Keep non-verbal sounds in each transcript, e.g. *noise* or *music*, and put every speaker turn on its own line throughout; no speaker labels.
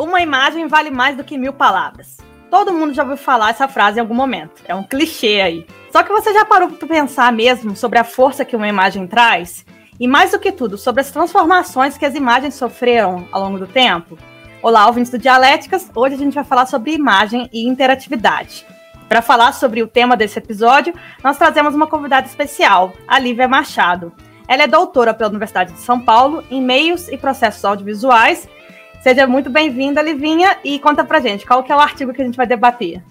Uma imagem vale mais do que mil palavras. Todo mundo já ouviu falar essa frase em algum momento. É um clichê aí. Só que você já parou para pensar mesmo sobre a força que uma imagem traz? E mais do que tudo, sobre as transformações que as imagens sofreram ao longo do tempo? Olá, ouvintes do Dialéticas. Hoje a gente vai falar sobre imagem e interatividade. Para falar sobre o tema desse episódio, nós trazemos uma convidada especial, a Lívia Machado. Ela é doutora pela Universidade de São Paulo em Meios e Processos Audiovisuais Seja muito bem-vinda, Livinha, e conta pra gente qual que é o artigo que a gente vai debater.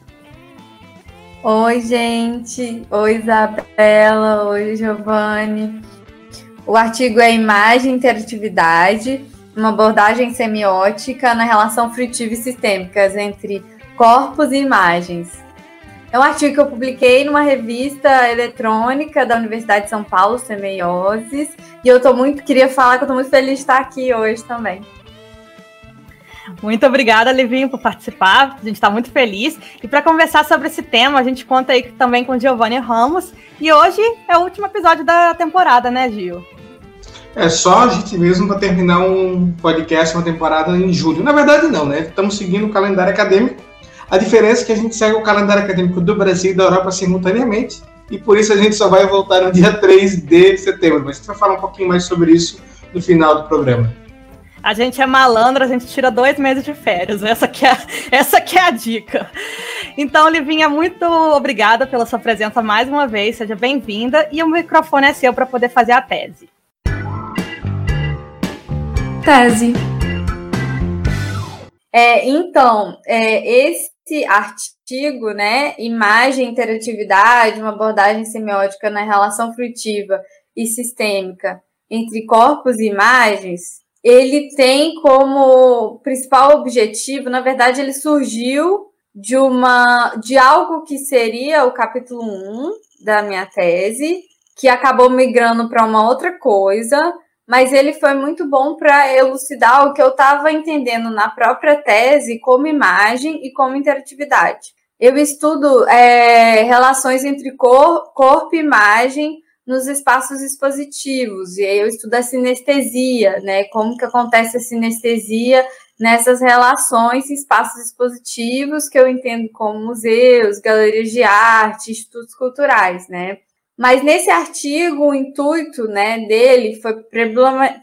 Oi, gente. Oi, Isabela. Oi, Giovanni. O artigo é Imagem e Interatividade, uma abordagem semiótica na relação fruitiva e sistêmicas entre corpos e imagens. É um artigo que eu publiquei numa revista eletrônica da Universidade de São Paulo, Semeioses, e eu tô muito, queria falar que eu tô muito feliz de estar aqui hoje também.
Muito obrigada, Livinho, por participar. A gente está muito feliz. E para conversar sobre esse tema, a gente conta aí também com Giovanni Ramos. E hoje é o último episódio da temporada, né, Gil?
É só a gente mesmo para terminar um podcast, uma temporada em julho. Na verdade, não, né? Estamos seguindo o calendário acadêmico. A diferença é que a gente segue o calendário acadêmico do Brasil e da Europa simultaneamente. E por isso a gente só vai voltar no dia 3 de setembro. Mas a gente vai falar um pouquinho mais sobre isso no final do programa.
A gente é malandro, a gente tira dois meses de férias. Essa que é, essa que é a dica. Então, Livinha, muito obrigada pela sua presença mais uma vez. Seja bem-vinda. E o microfone é seu para poder fazer a tese.
Tese. É, então, é, esse artigo, né, imagem e interatividade, uma abordagem semiótica na relação fruitiva e sistêmica entre corpos e imagens, ele tem como principal objetivo, na verdade, ele surgiu de uma de algo que seria o capítulo 1 da minha tese, que acabou migrando para uma outra coisa, mas ele foi muito bom para elucidar o que eu estava entendendo na própria tese como imagem e como interatividade. Eu estudo é, relações entre cor, corpo e imagem nos espaços expositivos. E aí eu estudo a sinestesia, né? Como que acontece a sinestesia nessas relações espaços expositivos que eu entendo como museus, galerias de arte, institutos culturais, né? Mas nesse artigo, o intuito né, dele foi,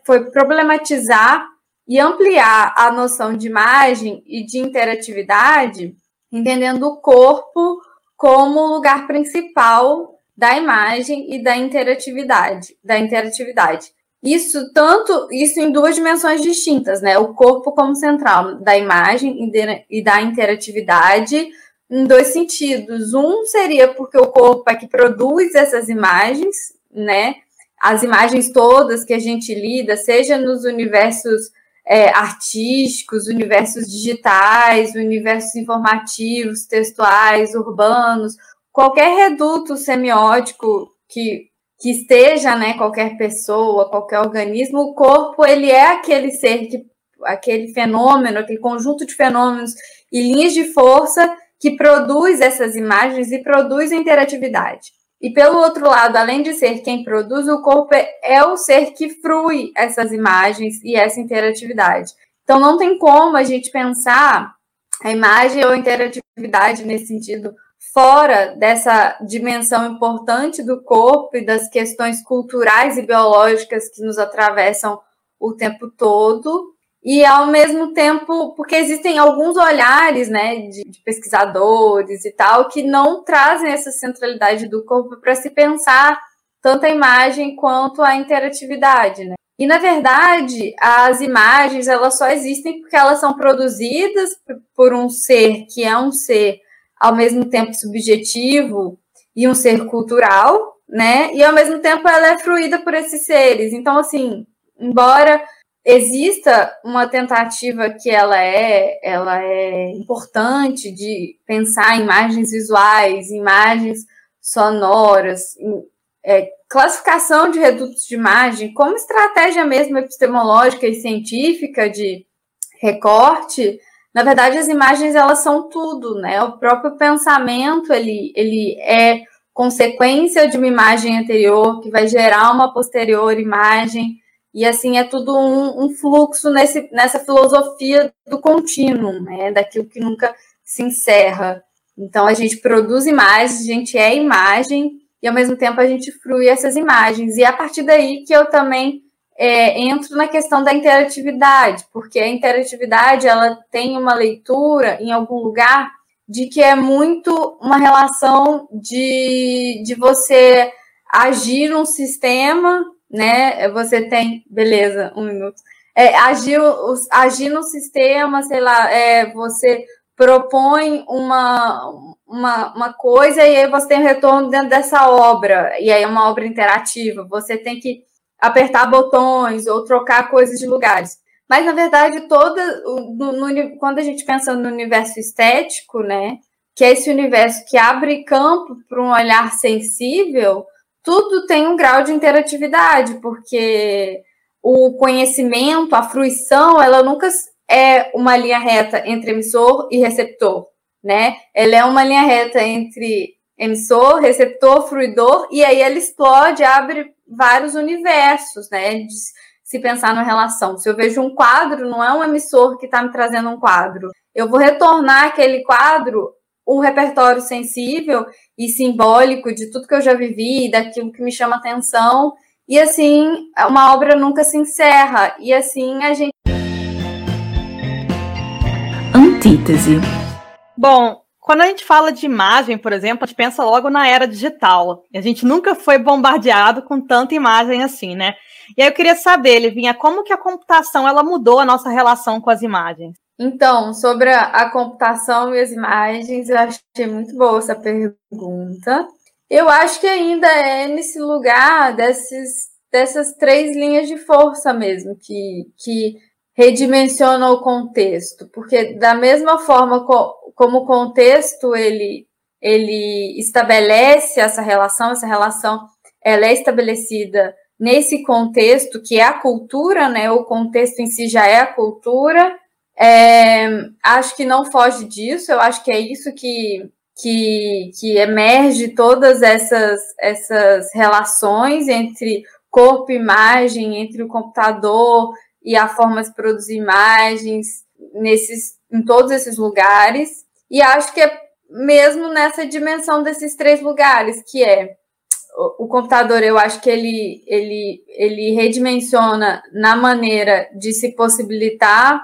foi problematizar e ampliar a noção de imagem e de interatividade, entendendo o corpo como lugar principal da imagem e da interatividade, da interatividade. Isso tanto isso em duas dimensões distintas, né? O corpo como central da imagem e da interatividade em dois sentidos. Um seria porque o corpo é que produz essas imagens, né? As imagens todas que a gente lida, seja nos universos é, artísticos, universos digitais, universos informativos, textuais, urbanos, qualquer reduto semiótico que, que esteja, né, qualquer pessoa, qualquer organismo, o corpo ele é aquele ser que aquele fenômeno, aquele conjunto de fenômenos e linhas de força que produz essas imagens e produz interatividade. E pelo outro lado, além de ser quem produz, o corpo é, é o ser que frui essas imagens e essa interatividade. Então não tem como a gente pensar a imagem ou a interatividade nesse sentido fora dessa dimensão importante do corpo e das questões culturais e biológicas que nos atravessam o tempo todo. E ao mesmo tempo, porque existem alguns olhares, né, de, de pesquisadores e tal, que não trazem essa centralidade do corpo para se pensar tanto a imagem quanto a interatividade, né? E na verdade, as imagens elas só existem porque elas são produzidas por um ser que é um ser ao mesmo tempo subjetivo e um ser cultural, né? E ao mesmo tempo ela é fruída por esses seres. Então, assim, embora exista uma tentativa que ela é, ela é importante de pensar imagens visuais, imagens sonoras, é, classificação de redutos de imagem como estratégia mesmo epistemológica e científica de recorte, na verdade, as imagens elas são tudo, né? O próprio pensamento ele, ele é consequência de uma imagem anterior que vai gerar uma posterior imagem E assim é tudo um, um fluxo nesse, nessa filosofia do contínuo, né? Daquilo que nunca se encerra. Então a gente produz imagens, a gente é imagem e ao mesmo tempo a gente frui essas imagens. E é a partir daí que eu também é, entro na questão da interatividade, porque a interatividade ela tem uma leitura em algum lugar de que é muito uma relação de, de você agir num sistema né? Você tem, beleza, um minuto. É, agir, agir no sistema, sei lá, é, você propõe uma, uma, uma coisa e aí você tem retorno dentro dessa obra, e aí é uma obra interativa, você tem que apertar botões ou trocar coisas de lugares. Mas, na verdade, toda no, no, quando a gente pensa no universo estético, né, que é esse universo que abre campo para um olhar sensível, tudo tem um grau de interatividade, porque o conhecimento, a fruição, ela nunca é uma linha reta entre emissor e receptor, né? Ela é uma linha reta entre emissor, receptor, fruidor, e aí ela explode, abre vários universos, né? De se pensar na relação. Se eu vejo um quadro, não é um emissor que está me trazendo um quadro. Eu vou retornar aquele quadro o repertório sensível e simbólico de tudo que eu já vivi, daquilo que me chama atenção. E assim, uma obra nunca se encerra. E assim a gente.
Antítese. Bom, quando a gente fala de imagem, por exemplo, a gente pensa logo na era digital. A gente nunca foi bombardeado com tanta imagem assim, né? E aí eu queria saber, Livinha, como que a computação ela mudou a nossa relação com as imagens?
Então, sobre a, computação e as imagens, eu achei muito boa essa pergunta. Eu acho que ainda é nesse lugar desses, dessas três linhas de força mesmo, que, que redimensionam o contexto, porque da mesma forma como o contexto ele, ele estabelece essa relação, essa relação ela é estabelecida nesse contexto que é a cultura, né? O contexto em si já é a cultura, é, acho que não foge disso, eu acho que é isso que, que, que emerge todas essas, essas relações entre corpo e imagem, entre o computador e a forma de produzir imagens nesses, em todos esses lugares. E acho que é mesmo nessa dimensão desses três lugares, que é o computador, eu acho que ele, ele, ele redimensiona na maneira de se possibilitar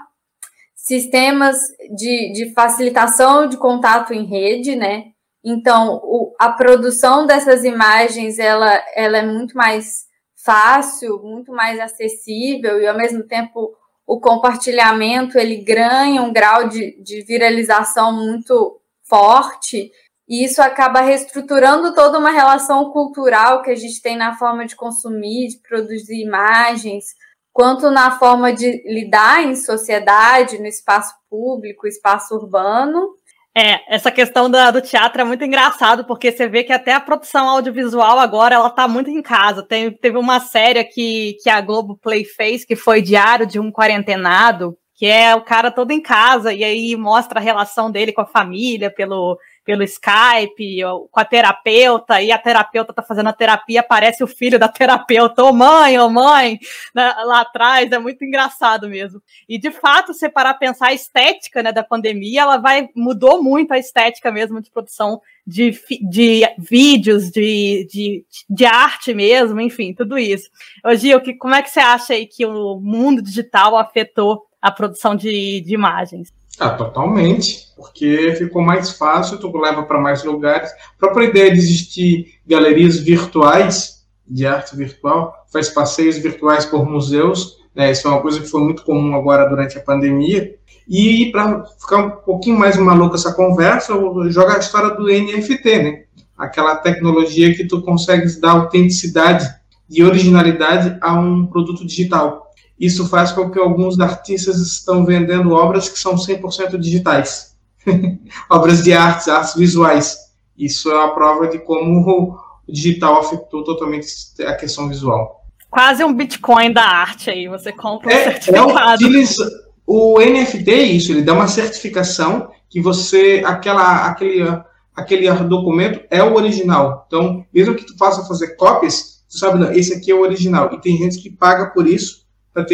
sistemas de, de facilitação de contato em rede, né? Então, o, a produção dessas imagens, ela, ela é muito mais fácil, muito mais acessível e, ao mesmo tempo, o compartilhamento, ele ganha um grau de, de viralização muito forte e isso acaba reestruturando toda uma relação cultural que a gente tem na forma de consumir, de produzir imagens, quanto na forma de lidar em sociedade, no espaço público, espaço urbano.
É, essa questão da, do teatro é muito engraçado, porque você vê que até a produção audiovisual agora, ela tá muito em casa. Tem, teve uma série que, que a Globo Play fez, que foi Diário de um Quarentenado, que é o cara todo em casa, e aí mostra a relação dele com a família pelo, pelo Skype, com a terapeuta, e a terapeuta tá fazendo a terapia, aparece o filho da terapeuta, ô oh, mãe, ô oh, mãe, né, lá atrás, é muito engraçado mesmo. E de fato, se parar pensar a estética né, da pandemia, ela vai, mudou muito a estética mesmo de produção de, de vídeos, de, de, de arte mesmo, enfim, tudo isso. Ô Gil, que, como é que você acha aí que o mundo digital afetou a produção de, de imagens?
Ah, totalmente, porque ficou mais fácil, tu leva para mais lugares. A própria ideia de existir galerias virtuais, de arte virtual, faz passeios virtuais por museus, né? Isso é uma coisa que foi muito comum agora durante a pandemia. E para ficar um pouquinho mais maluca essa conversa, joga a história do NFT, né? Aquela tecnologia que tu consegues dar autenticidade e originalidade a um produto digital. Isso faz com que alguns artistas estão vendendo obras que são 100% digitais. *laughs* obras de artes, artes visuais. Isso é a prova de como o digital afetou totalmente a questão visual.
Quase um Bitcoin da arte aí, você compra um é, certificado.
É o NFT é isso, ele dá uma certificação que você, aquela, aquele, aquele documento é o original. Então, mesmo que tu faça fazer cópias, tu sabe, não, esse aqui é o original. E tem gente que paga por isso para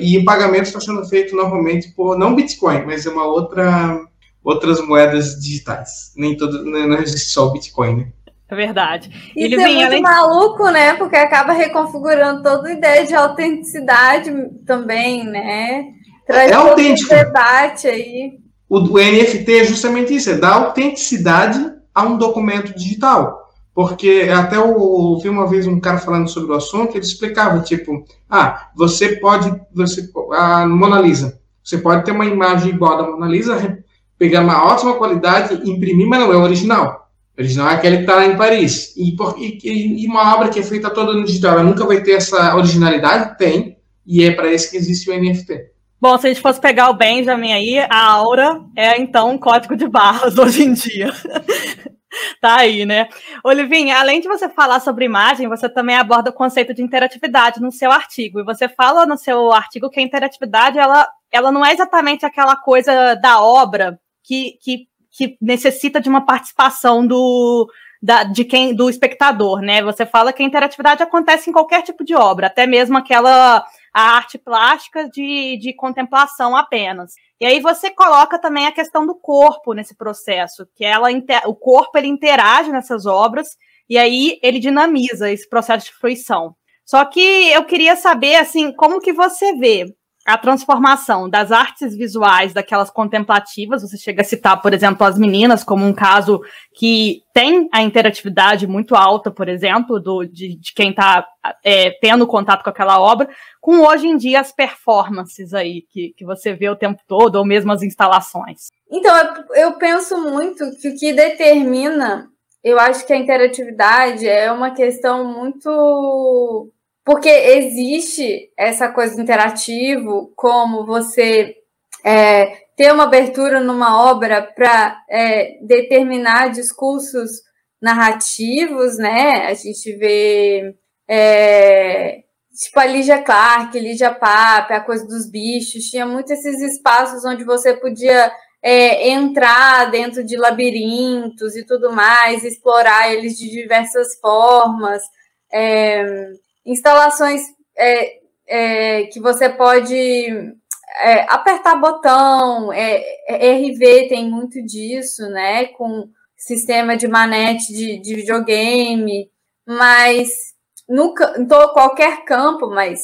e o pagamento está sendo feito normalmente por não Bitcoin, mas é uma outra outras moedas digitais. Nem todo não existe só o Bitcoin, né?
É verdade.
Isso Ele é vem, muito além... maluco, né? Porque acaba reconfigurando toda a ideia de autenticidade também, né?
Traz é autêntico.
debate aí.
O, o NFT é justamente isso, é dar autenticidade a um documento digital. Porque até eu ouvi uma vez um cara falando sobre o assunto, ele explicava, tipo, ah, você pode, você, a Mona Lisa, você pode ter uma imagem igual da Mona Lisa, pegar uma ótima qualidade, imprimir, mas não é original. O original é aquele que está lá em Paris. E, e, e, uma obra que é feita toda no digital, ela nunca vai ter essa originalidade? Tem. E é para isso que existe o NFT.
Bom, se a gente fosse pegar o Benjamin aí, a aura é então um código de barras *laughs* hoje em dia. *laughs* tá aí, né? Olivinha, além de você falar sobre imagem, você também aborda o conceito de interatividade no seu artigo. E você fala no seu artigo que a interatividade ela, ela não é exatamente aquela coisa da obra que, que, que necessita de uma participação do, da, de quem do espectador, né? Você fala que a interatividade acontece em qualquer tipo de obra, até mesmo aquela a arte plástica de, de contemplação apenas. E aí você coloca também a questão do corpo nesse processo, que ela o corpo ele interage nessas obras e aí ele dinamiza esse processo de fruição. Só que eu queria saber assim, como que você vê a transformação das artes visuais daquelas contemplativas, você chega a citar, por exemplo, as meninas como um caso que tem a interatividade muito alta, por exemplo, do, de, de quem está é, tendo contato com aquela obra, com hoje em dia as performances aí que, que você vê o tempo todo, ou mesmo as instalações.
Então, eu, penso muito que o que determina, eu acho que a interatividade é uma questão muito porque existe essa coisa do interativo, como você é, ter uma abertura numa obra para é, determinar discursos narrativos, né? A gente vê é, tipo a Lígia Clark, Lígia Pape, a coisa dos bichos, tinha muito esses espaços onde você podia é, entrar dentro de labirintos e tudo mais, explorar eles de diversas formas. É, instalações é, é, que você pode é, apertar botão, é RV tem muito disso, né? Com sistema de manete de, de videogame, mas no, em todo, qualquer campo, mas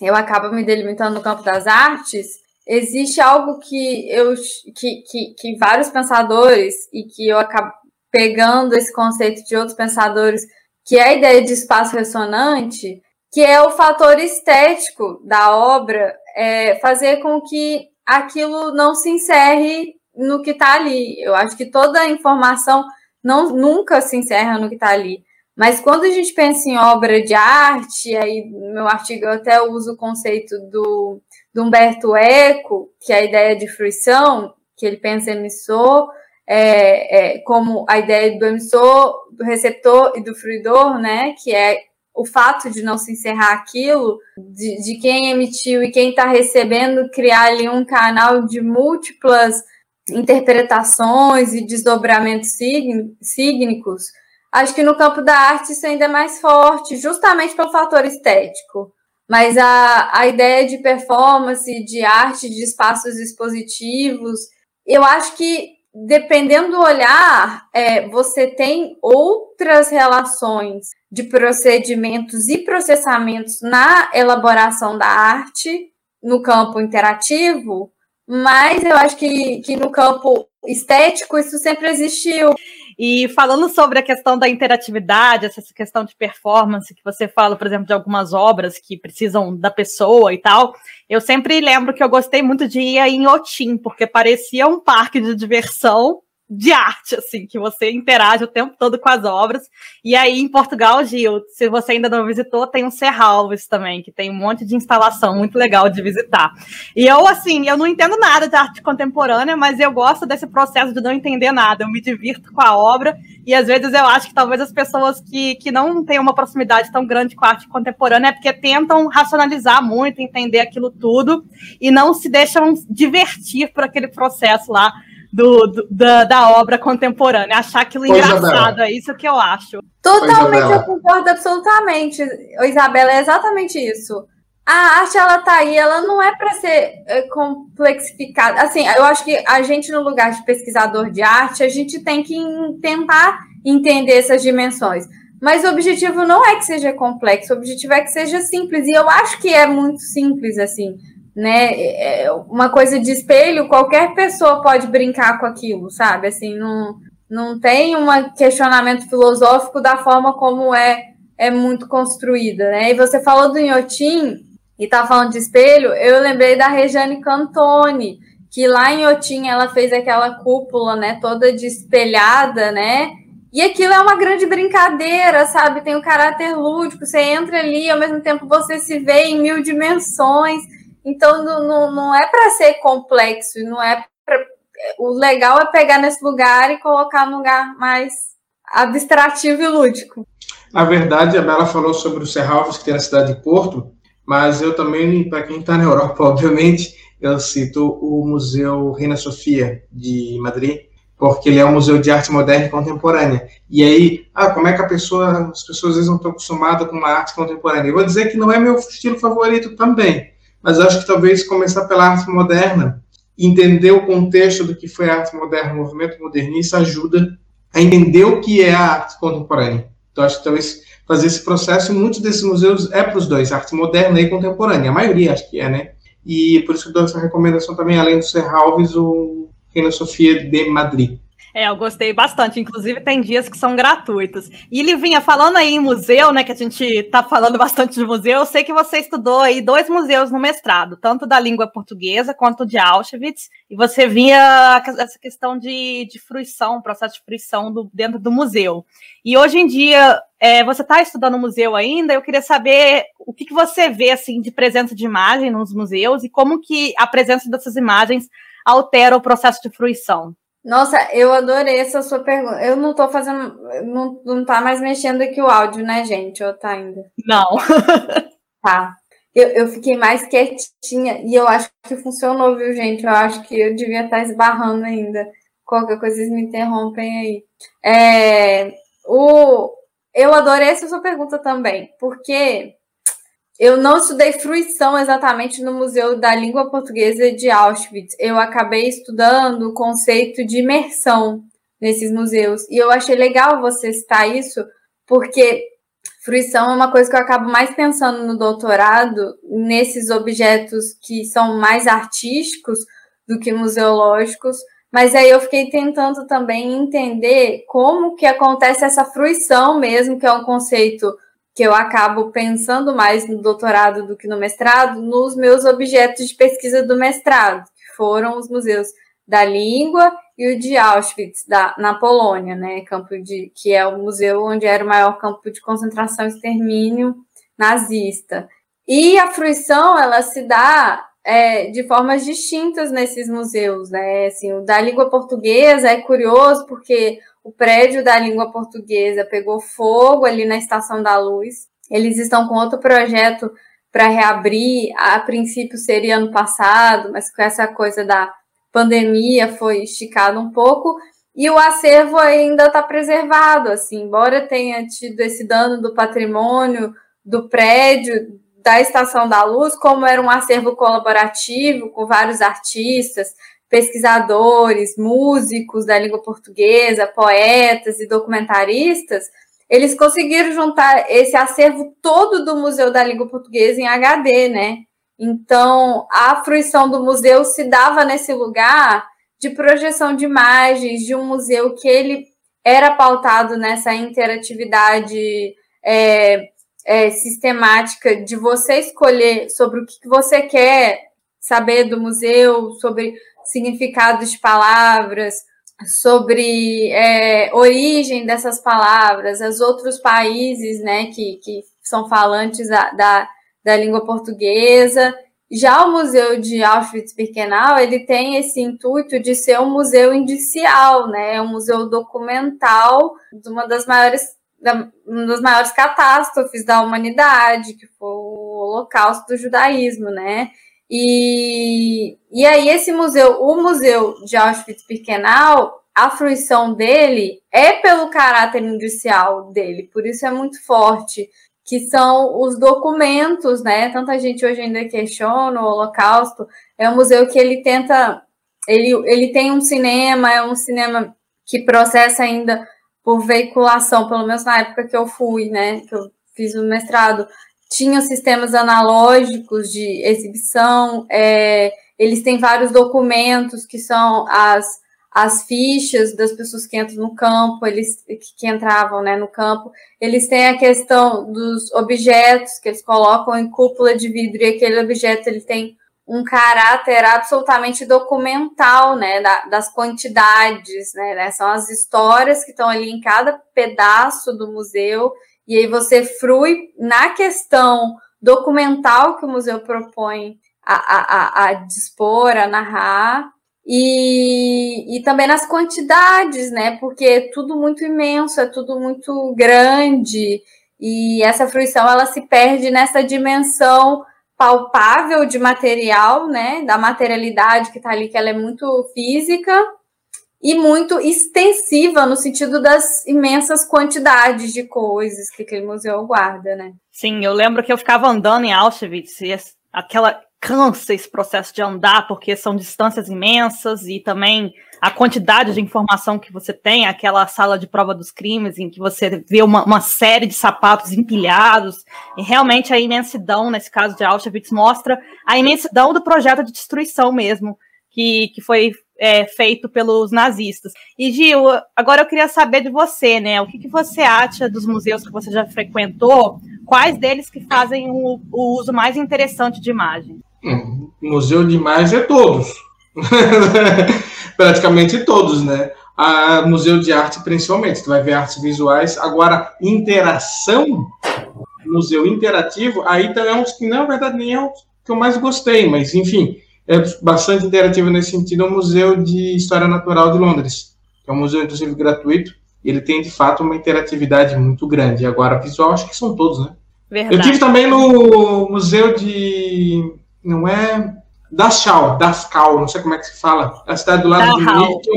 eu acabo me delimitando no campo das artes, existe algo que eu que, que, que vários pensadores e que eu acabo pegando esse conceito de outros pensadores que é a ideia de espaço ressonante, que é o fator estético da obra, é, fazer com que aquilo não se encerre no que está ali. Eu acho que toda a informação não, nunca se encerra no que está ali. Mas quando a gente pensa em obra de arte, aí no meu artigo eu até uso o conceito do, do Humberto Eco, que é a ideia de fruição, que ele pensa emissor, é, é, como a ideia do emissor, do receptor e do fruidor, né, que é o fato de não se encerrar aquilo, de, de quem emitiu e quem está recebendo, criar ali um canal de múltiplas interpretações e desdobramentos sígnicos, acho que no campo da arte isso ainda é mais forte, justamente pelo fator estético. Mas a, a ideia de performance, de arte, de espaços expositivos, eu acho que dependendo do olhar, é, você tem outras relações de procedimentos e processamentos na elaboração da arte, no campo interativo, mas eu acho que, que no campo estético isso sempre existiu.
E falando sobre a questão da interatividade, essa questão de performance que você fala, por exemplo, de algumas obras que precisam da pessoa e tal, eu sempre lembro que eu gostei muito de ir em Otim, porque parecia um parque de diversão de arte, assim, que você interage o tempo todo com as obras. E aí, em Portugal, Gil, se você ainda não visitou, tem um Serralves também, que tem um monte de instalação muito legal de visitar. E eu, assim, eu não entendo nada de arte contemporânea, mas eu gosto desse processo de não entender nada. Eu me divirto com a obra e, às vezes, eu acho que talvez as pessoas que, que não têm uma proximidade tão grande com a arte contemporânea é porque tentam racionalizar muito, entender aquilo tudo e não se deixam divertir por aquele processo lá do, do da, da, obra contemporânea, achar aquilo Oi, engraçado, Isabela. é isso que eu acho.
Totalmente, Oi, eu concordo absolutamente. Isabela, é exatamente isso. a arte ela tá aí, ela não é para ser é, complexificada. Assim, eu acho que a gente no lugar de pesquisador de arte, a gente tem que tentar entender essas dimensões. Mas o objetivo não é que seja complexo, o objetivo é que seja simples. E eu acho que é muito simples assim, né? É, é uma coisa de espelho, qualquer pessoa pode brincar com aquilo, sabe? Assim, não não tem um questionamento filosófico da forma como é é muito construída, né? E você falou do Inhotim, e tá falando de espelho, eu lembrei da Rejane Cantoni, que lá em Otim ela fez aquela cúpula, né, toda despelhada, né? E aquilo é uma grande brincadeira, sabe? Tem um caráter lúdico, você entra ali ao mesmo tempo você se vê em mil dimensões. Então não, não, é para ser complexo, não é pra... o legal é pegar nesse lugar e colocar no lugar mais abstrativo e lúdico.
Na verdade, a Bela falou sobre o Serralves, que tem na cidade de Porto, mas eu também, para quem está na Europa, *laughs* obviamente, eu cito o Museu Reina Sofia de Madrid, porque ele é um museu de arte moderna e contemporânea. E aí, ah, como é que a pessoa, as pessoas às vezes não estão acostumadas com uma arte contemporânea? Eu vou dizer que não é meu estilo favorito também, mas acho que talvez começar pela arte moderna, entender o contexto do que foi a arte moderna, o movimento modernista, ajuda a entender o que é a arte contemporânea. Então, acho que talvez fazer esse processo, muitos desses museus é para os dois, arte moderna e contemporânea, a maioria acho que é, né? E por isso que eu dou essa recomendação também, além do Serralves, o Reina Sofia de Madrid.
É, eu gostei bastante. Inclusive, tem dias que são gratuitos. E Livinha, falando aí em museu, né? Que a gente tá falando *laughs* bastante de museu, eu sei que você estudou aí dois museus no mestrado, tanto da língua portuguesa quanto de Auschwitz, e você via essa questão de, de fruição, processo de fruição do, dentro do museu. E hoje em dia, é, você está estudando museu ainda, eu queria saber o que, que você vê assim de presença de imagem nos museus e como que a presença dessas imagens altera o processo de fruição.
Nossa, eu adorei essa sua pergunta. Eu não tô fazendo. Não, não tá mais mexendo aqui o áudio, né, gente? Ou tá ainda?
Não. *laughs*
tá. Eu, eu fiquei mais quietinha e eu acho que funcionou, viu, gente? Eu acho que eu devia estar tá esbarrando ainda. Qualquer coisa, vocês me interrompem aí. É, o, eu adorei essa sua pergunta também, porque eu não estudei fruição exatamente no Museu da Língua Portuguesa de Auschwitz. Eu acabei estudando o conceito de imersão nesses museus. E eu achei legal você citar isso, porque fruição é uma coisa que eu acabo mais pensando no doutorado, nesses objetos que são mais artísticos do que museológicos. Mas aí eu fiquei tentando também entender como que acontece essa fruição mesmo, que é um conceito que eu acabo pensando mais no doutorado do que no mestrado, nos meus objetos de pesquisa do mestrado, que foram os museus da língua e o de Auschwitz, da, na Polônia, né, campo de, que é o museu onde era o maior campo de concentração e extermínio nazista. E a fruição, ela se dá é, de formas distintas nesses museus, né, assim, o da língua portuguesa é curioso porque o prédio da língua portuguesa pegou fogo ali na Estação da Luz. Eles estão com outro projeto para reabrir. A princípio seria ano passado, mas com essa coisa da pandemia foi esticado um pouco. E o acervo ainda está preservado, assim, embora tenha tido esse dano do patrimônio do prédio da Estação da Luz, como era um acervo colaborativo com vários artistas, pesquisadores, músicos da língua portuguesa, poetas e documentaristas, eles conseguiram juntar esse acervo todo do Museu da Língua Portuguesa em HD, né? Então, a fruição do museu se dava nesse lugar de projeção de imagens de um museu que ele era pautado nessa interatividade é, é, sistemática de você escolher sobre o que você quer saber do museu, sobre significados de palavras, sobre é, origem dessas palavras, os outros países né, que, que são falantes da, da, da língua portuguesa. Já o Museu de Auschwitz-Birkenau, ele tem esse intuito de ser um museu indicial, né? um museu documental de uma das maiores da, uma das maiores catástrofes da humanidade, que foi o Holocausto do judaísmo, né? E, e aí, esse museu, o Museu de Auschwitz-Birkenau, a fruição dele é pelo caráter indicial dele, por isso é muito forte que são os documentos, né? Tanta gente hoje ainda questiona o Holocausto. É um museu que ele tenta, ele, ele tem um cinema, é um cinema que processa ainda por veiculação, pelo menos na época que eu fui, né? Que eu fiz o mestrado, tinha sistemas analógicos de exibição. É, eles têm vários documentos que são as as fichas das pessoas que entram no campo, eles que, que entravam né, no campo, eles têm a questão dos objetos que eles colocam em cúpula de vidro, e aquele objeto ele tem um caráter absolutamente documental, né, da, das quantidades, né, né, são as histórias que estão ali em cada pedaço do museu, e aí você frui na questão documental que o museu propõe a, a, a, dispor, a narrar, e, e também nas quantidades, né? Porque é tudo muito imenso, é tudo muito grande, e essa fruição ela se perde nessa dimensão palpável de material, né? Da materialidade que está ali, que ela é muito física e muito extensiva no sentido das imensas quantidades de coisas que aquele museu guarda, né?
Sim, eu lembro que eu ficava andando em Auschwitz e aquela cansa esse processo de andar, porque são distâncias imensas e também a quantidade de informação que você tem, aquela sala de prova dos crimes, em que você vê uma, uma série de sapatos empilhados, e realmente a imensidão, nesse caso de Auschwitz, mostra a imensidão do projeto de destruição mesmo, que, que foi é, feito pelos nazistas. E Gil, agora eu queria saber de você, né? O que, que você acha dos museus que você já frequentou? Quais deles que fazem o, o uso mais interessante de imagem?
Hum, museu de imagem é todos. *laughs* Praticamente todos, né? A museu de arte, principalmente, tu vai ver artes visuais. Agora, interação, museu interativo, aí também é um que, na verdade, nem é o que eu mais gostei, mas, enfim, é bastante interativo nesse sentido. É o Museu de História Natural de Londres, que é um museu, inclusive, gratuito. Ele tem, de fato, uma interatividade muito grande. Agora, visual, acho que são todos, né? Verdade. Eu tive também no Museu de não é Dachau, Dascal, não sei como é que se fala, a cidade do lado Dachau. de Munique,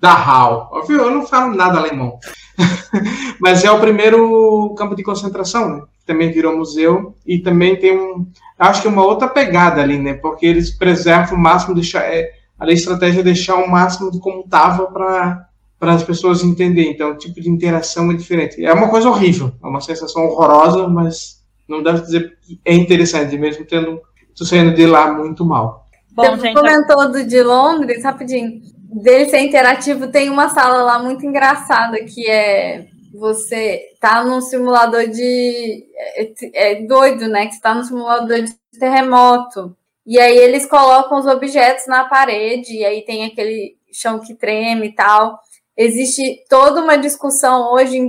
Dachau. Eu não falo nada alemão. *laughs* Mas é o primeiro campo de concentração, né? Também virou museu e também tem um, acho que uma outra pegada ali, né? Porque eles preservam o máximo, deixar, é, a estratégia é deixar o máximo de como estava para para as pessoas entenderem. Então, o tipo de interação é diferente. É uma coisa horrível, é uma sensação horrorosa, mas não dá para dizer que é interessante, mesmo tendo saindo de lá muito mal.
Bom, Você gente, comentou do de Londres, rapidinho. Dele ser interativo, tem uma sala lá muito engraçada que é você tá num simulador de. É, é doido, né? Que você tá num simulador de terremoto. E aí eles colocam os objetos na parede, e aí tem aquele chão que treme e tal. Existe toda uma discussão hoje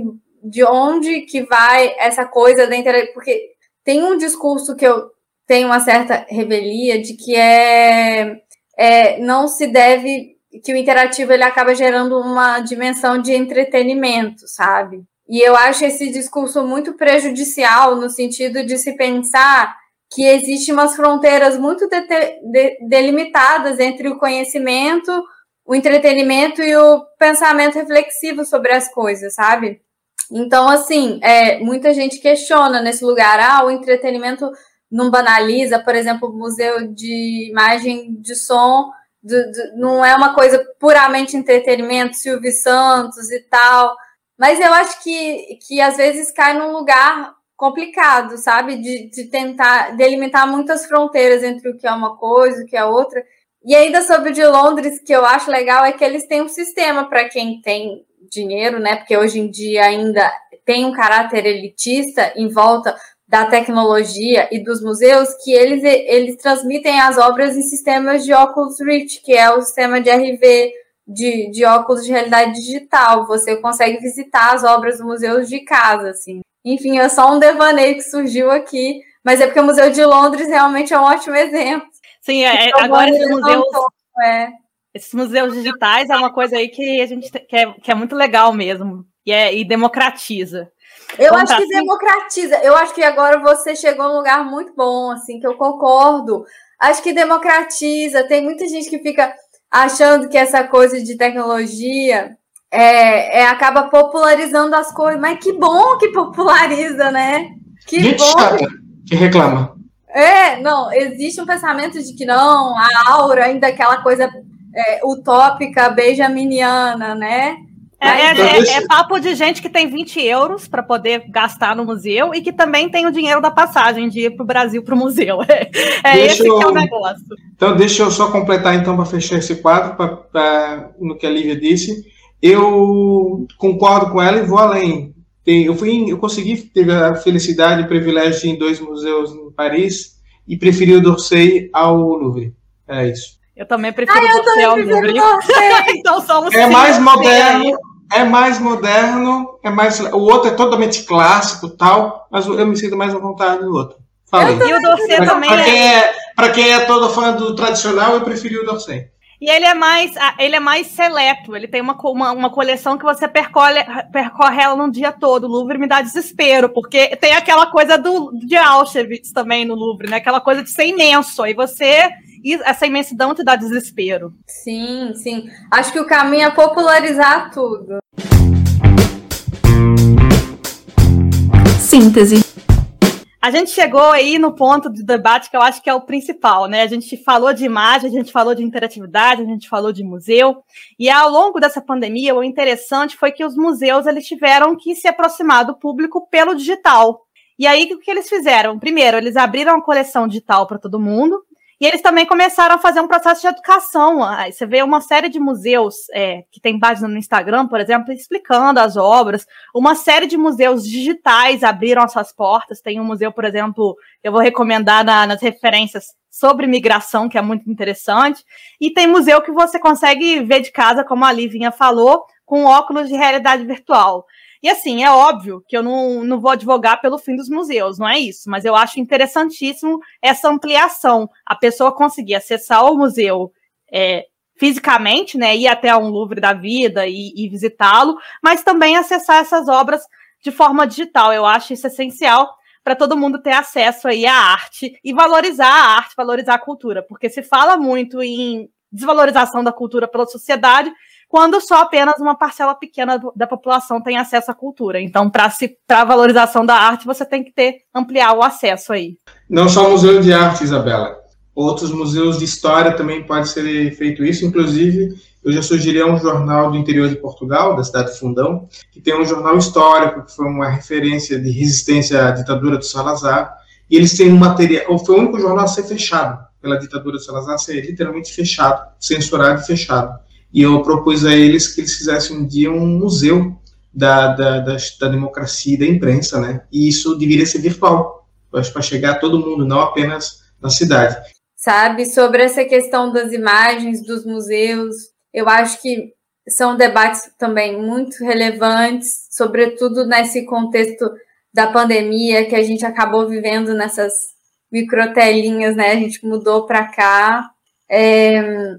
de onde que vai essa coisa da internet, porque tem um discurso que eu tem uma certa revelia de que é, é não se deve que o interativo ele acaba gerando uma dimensão de entretenimento, sabe? E eu acho esse discurso muito prejudicial no sentido de se pensar que existem umas fronteiras muito de, de, delimitadas entre o conhecimento, o entretenimento e o pensamento reflexivo sobre as coisas, sabe? Então, assim, é, muita gente questiona nesse lugar, ah, o entretenimento não banaliza, por exemplo, o museu de imagem de som, do, do, não é uma coisa puramente entretenimento, Silvio Santos e tal. Mas eu acho que, que às vezes cai num lugar complicado, sabe? De, de tentar delimitar muitas fronteiras entre o que é uma coisa e o que é outra. E ainda sobre o de Londres, que eu acho legal, é que eles têm um sistema para quem tem dinheiro, né? Porque hoje em dia ainda tem um caráter elitista em volta da tecnologia e dos museus que eles, eles transmitem as obras em sistemas de óculos Rich, que é o sistema de RV de, de óculos de realidade digital. Você consegue visitar as obras do museu de casa, assim. Enfim, é só um devaneio que surgiu aqui, mas é porque o Museu de Londres realmente é um ótimo exemplo.
Sim, é, então, agora esses museus, é. esses museus digitais é uma coisa aí que a gente que é, que é muito legal mesmo e, é, e democratiza.
Eu acho que assim? democratiza. Eu acho que agora você chegou num lugar muito bom, assim, que eu concordo. Acho que democratiza. Tem muita gente que fica achando que essa coisa de tecnologia é, é acaba popularizando as coisas. Mas que bom que populariza, né?
Que Gente bom. chata que reclama.
É, não, existe um pensamento de que não, a aura ainda é aquela coisa é, utópica, benjaminiana, né?
É, é, é, é, papo de gente que tem 20 euros para poder gastar no museu e que também tem o dinheiro da passagem de ir para o Brasil para o museu. *laughs* É, é esse eu, que é o negócio.
Então, deixa eu só completar, então, para fechar esse quadro, pra, pra, no que a Lívia disse. Eu concordo com ela e vou além. Eu, fui, eu consegui ter a felicidade e o privilégio de ir em dois museus em Paris e preferi o d'Orsay ao Louvre. É isso.
Eu também prefiro ah, o D'Orsay ao Louvre. *laughs*
então somos É mais moderno, é mais moderno, é mais o outro é totalmente clássico tal, mas eu me sinto mais à vontade no outro.
Falei. E o D'Orsay também
pra quem é, é para quem é todo fã do tradicional, eu preferi o D'Orsay.
E ele é mais, ele é mais seleto. Ele tem uma, uma, uma, coleção que você percorre, percorre ela num dia todo. O Louvre me dá desespero, porque tem aquela coisa do, de Auschwitz também no Louvre, né? Aquela coisa de ser imenso. Aí você. Essa imensidão te dá desespero.
Sim, sim. Acho que o caminho é popularizar tudo.
Síntese. A gente chegou aí no ponto de debate que eu acho que é o principal, né? A gente falou de imagem, a gente falou de interatividade, a gente falou de museu. E ao longo dessa pandemia, o interessante foi que os museus eles tiveram que se aproximar do público pelo digital. E aí, o que eles fizeram? Primeiro, eles abriram a coleção digital para todo mundo, e eles também começaram a fazer um processo de educação. Você vê uma série de museus é, que tem página no Instagram, por exemplo, explicando as obras. Uma série de museus digitais abriram as suas portas. Tem um museu, por exemplo, eu vou recomendar na, nas referências sobre migração, que é muito interessante. E tem museu que você consegue ver de casa, como a Livinha falou, com óculos de realidade virtual. E assim, é óbvio que eu não, não vou advogar pelo fim dos museus, não é isso, mas eu acho interessantíssimo essa ampliação, a pessoa conseguir acessar o museu é, fisicamente, né, ir até um Louvre da vida e, e visitá-lo, mas também acessar essas obras de forma digital. Eu acho isso essencial para todo mundo ter acesso aí à arte e valorizar a arte, valorizar a cultura, porque se fala muito em desvalorização da cultura pela sociedade, quando só apenas uma parcela pequena da população tem acesso à cultura. Então, para a valorização da arte, você tem que ter ampliar o acesso aí.
Não só o Museu de Arte, Isabela. Outros museus de história também pode ser feito isso. Inclusive, eu já sugeri um jornal do interior de Portugal, da cidade de Fundão, que tem um jornal histórico, que foi uma referência de resistência à ditadura do Salazar. E eles têm um material. Foi o único jornal a ser fechado pela ditadura do Salazar, a ser literalmente fechado, censurado e fechado e eu propus a eles que eles fizessem um dia um museu da, da, da, da democracia e da imprensa, né? E isso deveria ser virtual, para chegar a todo mundo, não apenas na cidade.
Sabe, sobre essa questão das imagens dos museus, eu acho que são debates também muito relevantes, sobretudo nesse contexto da pandemia que a gente acabou vivendo nessas microtelinhas, né? A gente mudou para cá. É,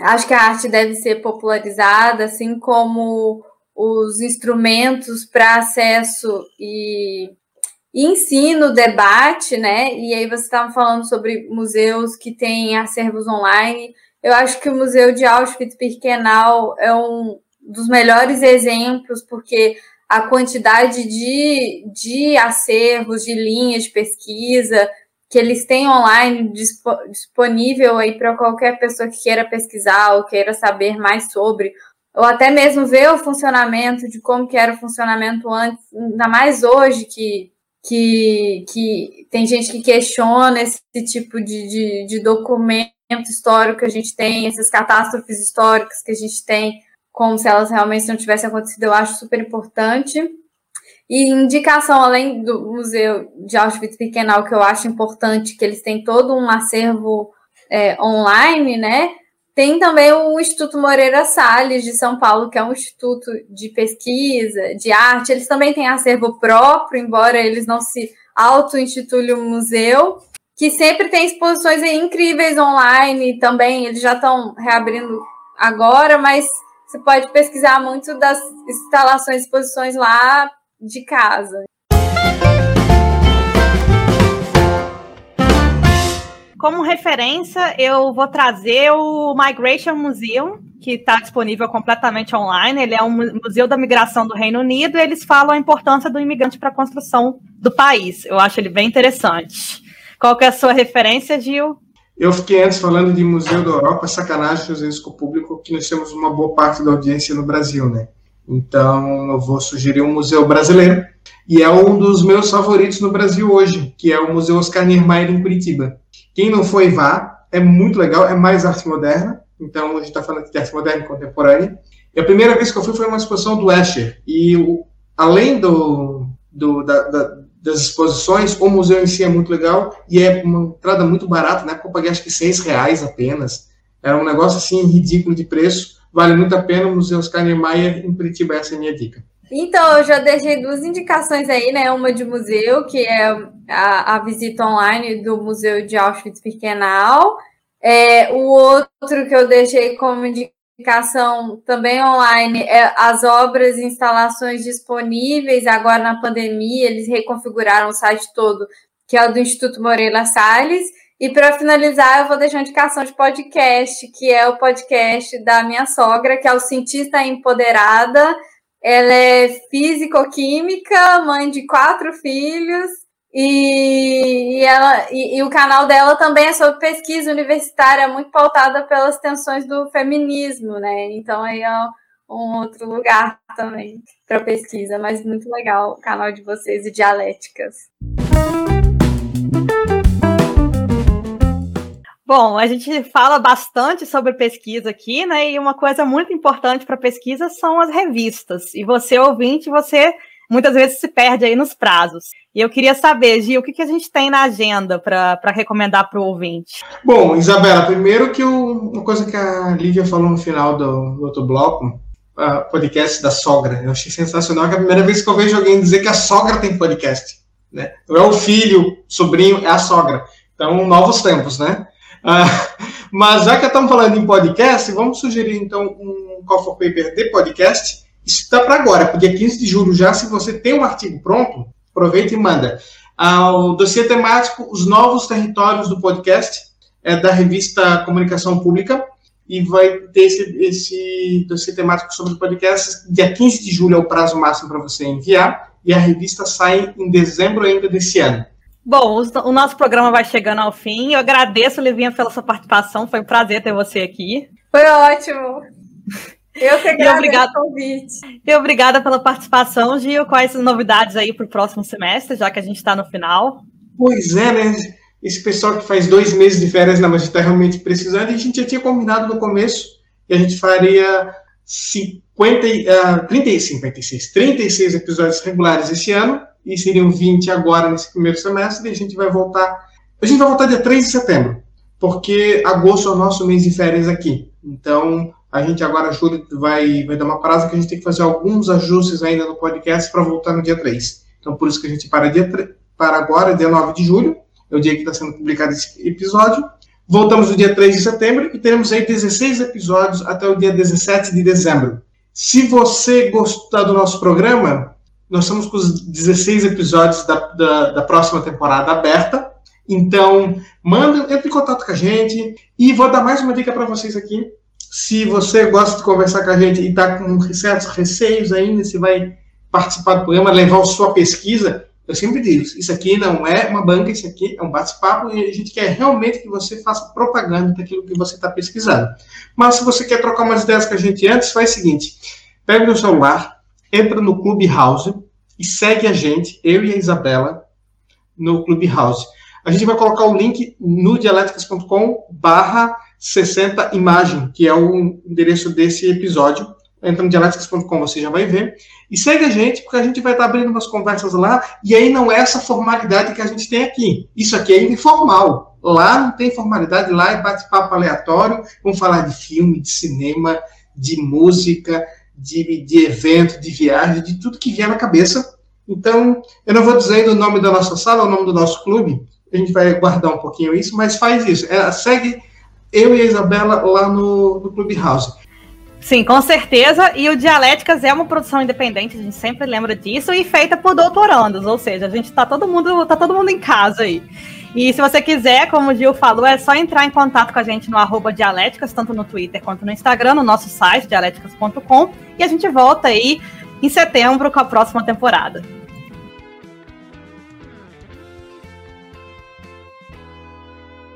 Acho que a arte deve ser popularizada, assim como os instrumentos para acesso e, ensino, debate, né? E aí você estava falando sobre museus que têm acervos online. Eu acho que o Museu de Auschwitz-Birkenau é um dos melhores exemplos, porque a quantidade de, de acervos, de linhas de pesquisa, que eles têm online disponível aí para qualquer pessoa que queira pesquisar ou queira saber mais sobre, ou até mesmo ver o funcionamento de como que era o funcionamento antes, ainda mais hoje que, que, que tem gente que questiona esse tipo de, de, de documento histórico que a gente tem, essas catástrofes históricas que a gente tem, como se elas realmente não tivessem acontecido, eu acho super importante. E indicação, além do Museu de Auschwitz-Birkenau, que eu acho importante, que eles têm todo um acervo é, online, né? Tem também o Instituto Moreira Salles, de São Paulo, que é um instituto de pesquisa, de arte. Eles também têm acervo próprio, embora eles não se auto-intitulem um museu, que sempre tem exposições incríveis online também. Eles já estão reabrindo agora, mas você pode pesquisar muito das instalações, exposições lá de casa.
Como referência, eu vou trazer o Migration Museum, que está disponível completamente online. Ele é um museu da migração do Reino Unido e eles falam a importância do imigrante para a construção do país. Eu acho ele bem interessante. Qual que é a sua referência, Gil?
Eu fiquei antes falando de Museu da Europa, sacanagem fazer isso com o público, que nós temos uma boa parte da audiência no Brasil, né? Então, eu vou sugerir um museu brasileiro, e é um dos meus favoritos no Brasil hoje, que é o Museu Oscar Niemeyer em Curitiba. Quem não foi, vá, é muito legal, é mais arte moderna, então a gente está falando de arte moderna e contemporânea. E a primeira vez que eu fui foi uma exposição do Escher, e o, além do, do da, da, das exposições, o museu em si é muito legal e é uma entrada muito barata, né? Eu paguei acho que seis reais apenas. Era um negócio assim ridículo de preço. Vale muito a pena o Museu Oscar Niemeyer em Curitiba, essa é a minha dica.
Então, eu já deixei duas indicações aí, né? Uma de museu, que é a, a visita online do Museu de Auschwitz-Birkenau. É, o outro que eu deixei como indicação também online, é, as obras e instalações disponíveis agora na pandemia, eles reconfiguraram o site todo, que é o do Instituto Moreira Salles. E para finalizar, eu vou deixar uma indicação de podcast, que é o podcast da minha sogra, que é o Cientista Empoderada. Ela é físico-química, mãe de quatro filhos, e, e, ela, e, e, o canal dela também é sobre pesquisa universitária, muito pautada pelas tensões do feminismo, né? Então aí é um outro lugar também para pesquisa, mas muito legal o canal de vocês e dialéticas.
Bom, a gente fala bastante sobre pesquisa aqui, né? E uma coisa muito importante para pesquisa são as revistas. E você, ouvinte, você muitas vezes se perde aí nos prazos. E eu queria saber, Gil, o que, que a gente tem na agenda para recomendar para o ouvinte?
Bom, Isabela, primeiro que uma coisa que a Lívia falou no final do, do outro bloco, uh, podcast da sogra. Eu achei sensacional que é a primeira vez que eu vejo alguém dizer que a sogra tem podcast. Né? Não é o filho, sobrinho, é a sogra. Então, novos tempos, né? Uh, mas já que estamos falando em podcast, vamos sugerir então um call for paper de podcast isso está para agora, porque dia 15 de julho já, se você tem um artigo pronto, aproveita e manda. Ao dossiê temático, os novos territórios do podcast, é da revista Comunicação Pública, e vai ter esse, esse dossiê temático sobre o podcast. Dia 15 de julho é o prazo máximo para você enviar, e a revista sai em dezembro ainda desse ano.
Bom, o nosso programa vai chegando ao fim. Eu agradeço, Livinha, pela sua participação. Foi um prazer ter você aqui.
Foi ótimo. Eu que *laughs* agradeço obrigada, o convite.
E obrigada pela participação, Gil. Quais as novidades aí para o próximo semestre, já que a gente está no final?
Pois é, né? Esse pessoal que faz dois meses de férias, mas está realmente precisando, e a gente já tinha combinado no começo que a gente faria 50, uh, 30, 56, 36 episódios regulares esse ano, e seriam 20 agora nesse primeiro semestre, e a gente vai voltar. A gente vai voltar dia 3 de setembro, porque agosto é o nosso mês de férias aqui. Então, a gente agora, julho, vai, vai dar uma prazo que a gente tem que fazer alguns ajustes ainda no podcast para voltar no dia 3. Então, por isso que a gente para, dia para agora, dia 9 de julho, é o dia que está sendo publicado esse episódio. Voltamos no dia 3 de setembro e teremos aí 16 episódios até o dia 17 de dezembro. Se você gostar do nosso programa, nós estamos com os 16 episódios da, da, da próxima temporada aberta. Então, manda, entre em contato com a gente. E vou dar mais uma dica para vocês aqui. Se você gosta de conversar com a gente e está com certos receios ainda, se vai participar do programa, levar sua pesquisa, eu sempre digo, isso aqui não é uma banca, isso aqui é um bate-papo e a gente quer realmente que você faça propaganda daquilo que você está pesquisando. Mas se você quer trocar umas ideias com a gente antes, faz o seguinte, pega o celular, entra no Clubhouse e segue a gente, eu e a Isabela, no Clubhouse. A gente vai colocar o link no dialéticas.com barra 60 imagem, que é o endereço desse episódio. Entra no dialéticas.com, você já vai ver. E segue a gente, porque a gente vai estar abrindo umas conversas lá, e aí não é essa formalidade que a gente tem aqui. Isso aqui é informal. Lá não tem formalidade, lá é bate-papo aleatório. Vamos falar de filme, de cinema, de música, de, de evento, de viagem, de tudo que vier na cabeça. Então, eu não vou dizer o nome da nossa sala, o nome do nosso clube, a gente vai guardar um pouquinho isso, mas faz isso. É, segue eu e a Isabela lá no, no Clubhouse.
Sim, com certeza. E o Dialéticas é uma produção independente, a gente sempre lembra disso, e feita por doutorandos, ou seja, a gente tá todo mundo, tá todo mundo em casa aí. E se você quiser, como o Gil falou, é só entrar em contato com a gente no arroba dialéticas, tanto no Twitter quanto no Instagram, no nosso site, dialéticas.com. E a gente volta aí em setembro com a próxima temporada.